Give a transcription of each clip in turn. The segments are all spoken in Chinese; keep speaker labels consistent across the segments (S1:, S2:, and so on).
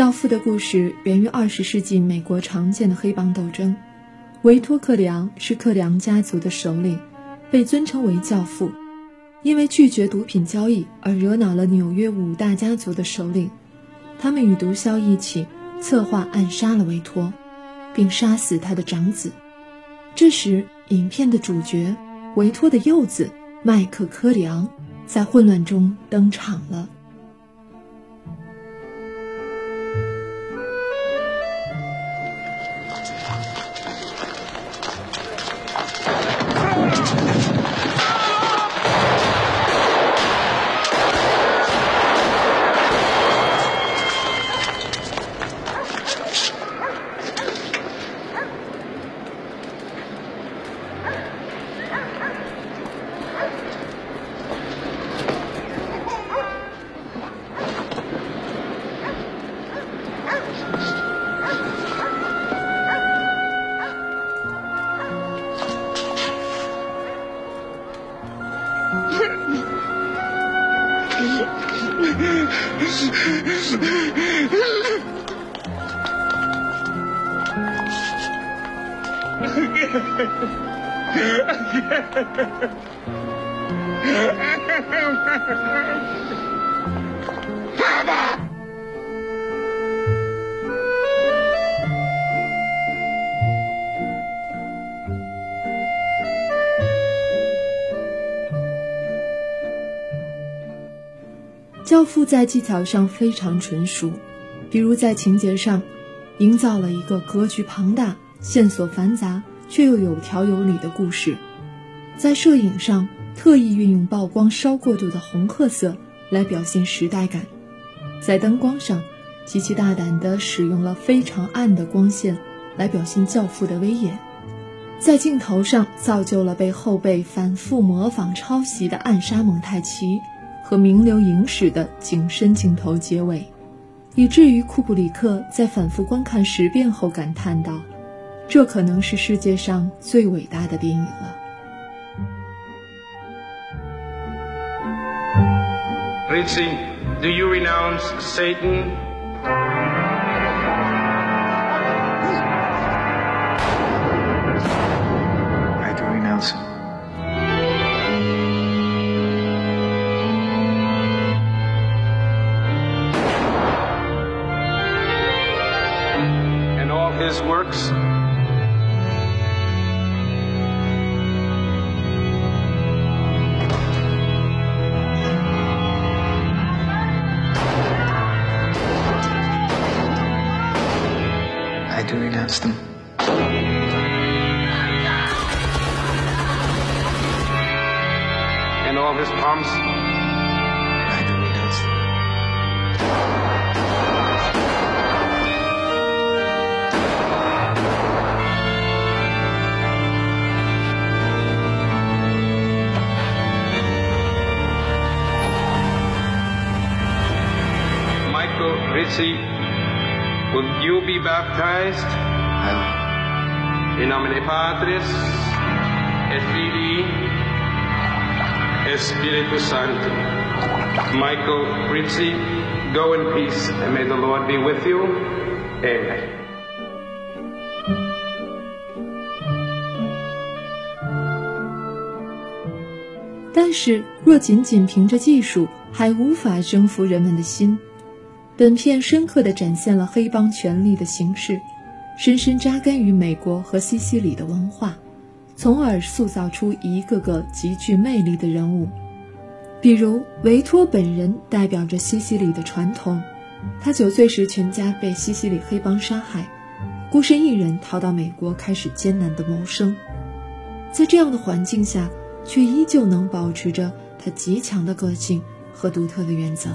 S1: 教父的故事源于二十世纪美国常见的黑帮斗争。维托·克里昂是克里昂家族的首领，被尊称为教父，因为拒绝毒品交易而惹恼了纽约五大家族的首领。他们与毒枭一起策划暗杀了维托，并杀死他的长子。这时，影片的主角维托的幼子麦克·科里昂在混乱中登场了。哈哈哈哈哈！哈哈哈哈哈！哈哈哈哈哈！教父在技巧上非常纯熟，比如在情节上，营造了一个格局庞大、线索繁杂却又有条有理的故事；在摄影上，特意运用曝光稍过度的红褐色来表现时代感；在灯光上，极其大胆地使用了非常暗的光线来表现教父的威严；在镜头上，造就了被后辈反复模仿抄袭的暗杀蒙太奇。和名流影史的景深镜头结尾，以至于库布里克在反复观看十遍后感叹道：“这可能是世界上最伟大的电影了。”
S2: Ritzy, do you renounce Satan?
S3: I do renounce him.
S2: Works?
S3: I do renounce them.
S2: And all his pomps? Michael Ritzy, will you be baptized?
S3: I
S2: In nomine Patris, et Filii, et Spiritus Sancti. Michael Ritzy, go in peace, and may the Lord be with you. Amen.
S1: 但是，若仅仅凭着技术，还无法征服人们的心。 本片深刻地展现了黑帮权力的形式，深深扎根于美国和西西里的文化，从而塑造出一个个极具魅力的人物。比如维托本人代表着西西里的传统，他九岁时全家被西西里黑帮杀害，孤身一人逃到美国开始艰难的谋生，在这样的环境下，却依旧能保持着他极强的个性和独特的原则，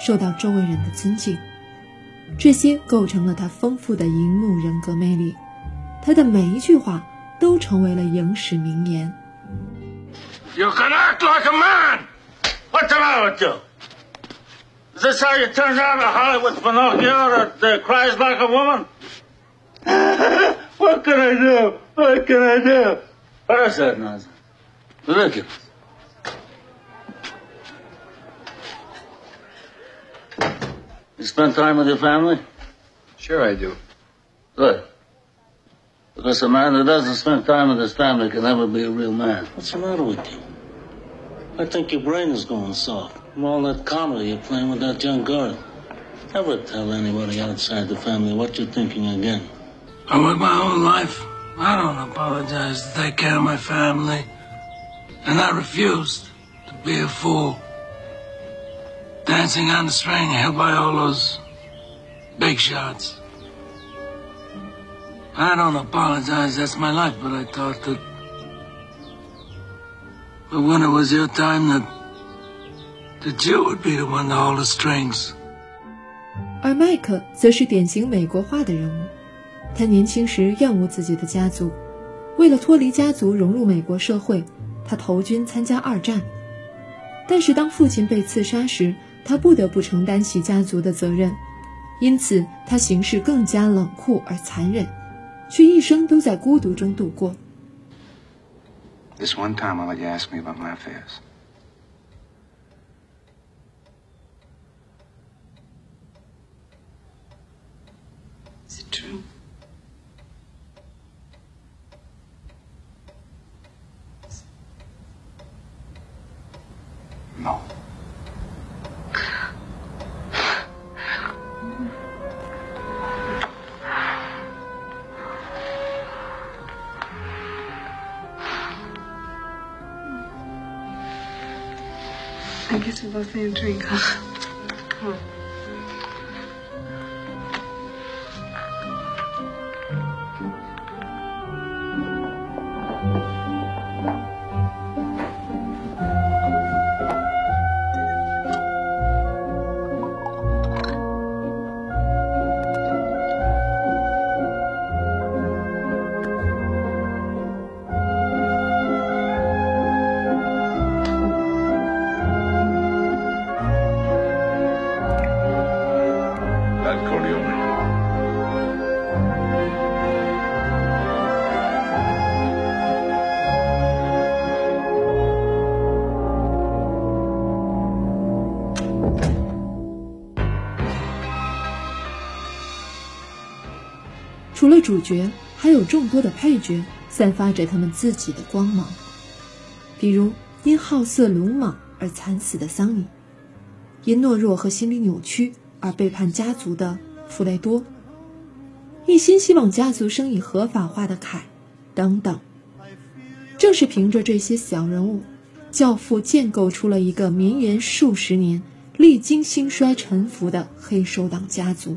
S1: 受到周围人的尊敬。这些构成了他丰富的荧幕人格魅力，他的每一句话都成为了影史名言。
S4: You can act like a man! What's the matter with you? This how you turn down a Hollywood Pinocchio that uh, cries like a woman? what can I do? What can I do? What is that nonsense? Ridiculous. You spend time with your family?
S3: Sure, I do.
S4: Good. Because a man who doesn't spend time with his family can never be a real man. What's the matter with you? I think your brain is going soft from all that comedy you're playing with that young girl. Never tell anybody outside the family what you're thinking again.
S5: I work my whole life. I don't apologize to take care of my family. And I refused to be a fool. Dancing on the string held by all those big shots. I don't apologize, that's my life, but I thought that. But when it was your time, that. that you would be the one to hold the strings.
S1: 而麦克则是典型美国化的人物。他年轻时厌恶自己的家族，为了脱离家族融入美国社会，他投军参加二战。但是当父亲被刺杀时， 他不得不承担起家族的责任，因此他行事更加冷酷而残忍，却一生都在孤独中度过。
S3: This one time, I'll let you ask me about my affairs.
S6: I guess we both need a drink, huh?
S1: 除了主角，还有众多的配角散发着他们自己的光芒。比如因好色鲁莽而惨死的桑尼，因懦弱和心理扭曲而背叛家族的弗雷多，一心希望家族生意合法化的凯，等等。正是凭着这些小人物，教父建构出了一个绵延数十年、历经兴衰沉浮的黑手党家族，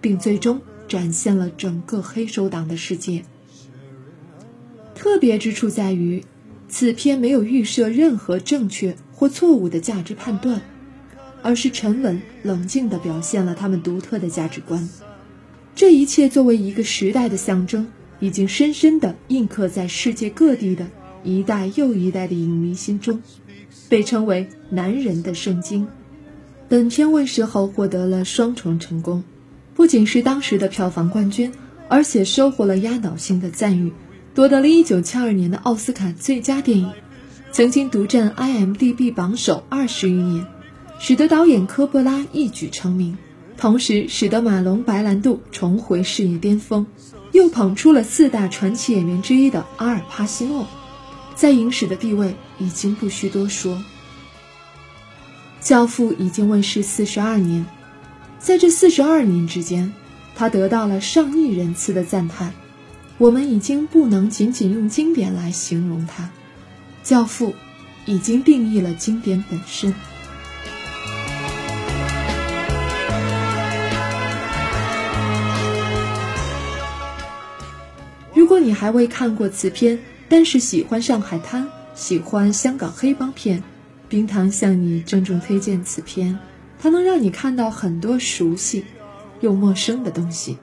S1: 并最终。展现了整个黑手党的世界。特别之处在于，此片没有预设任何正确或错误的价值判断，而是沉稳冷静地表现了他们独特的价值观。这一切作为一个时代的象征，已经深深地印刻在世界各地的一代又一代的影迷心中，被称为“男人的圣经”。本片问世后获得了双重成功。不仅是当时的票房冠军，而且收获了压倒性的赞誉，夺得了一九七二年的奥斯卡最佳电影，曾经独占 IMDB 榜首二十余年，使得导演科波拉一举成名，同时使得马龙白兰度重回事业巅峰，又捧出了四大传奇演员之一的阿尔帕西诺，在影史的地位已经不需多说。《教父》已经问世四十二年。在这四十二年之间，他得到了上亿人次的赞叹。我们已经不能仅仅用经典来形容他，《教父》已经定义了经典本身。如果你还未看过此片，但是喜欢上海滩，喜欢香港黑帮片，冰糖向你郑重推荐此片。它能让你看到很多熟悉又陌生的东西。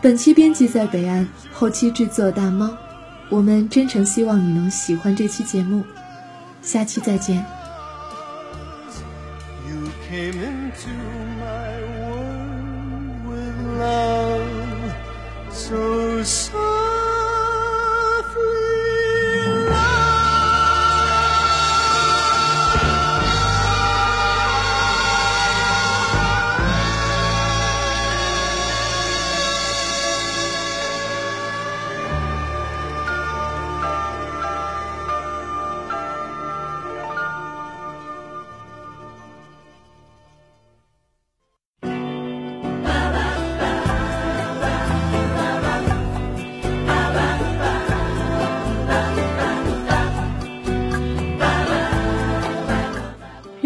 S1: 本期编辑在北岸，后期制作大猫。我们真诚希望你能喜欢这期节目，下期再见。
S7: came into my world with love so.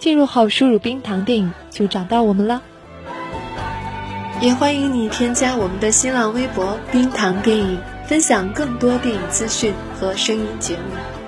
S1: 进入后输入“冰糖电影”就找到我们了。也欢迎你添加我们的新浪微博“冰糖电影”，分享更多电影资讯和声音节目。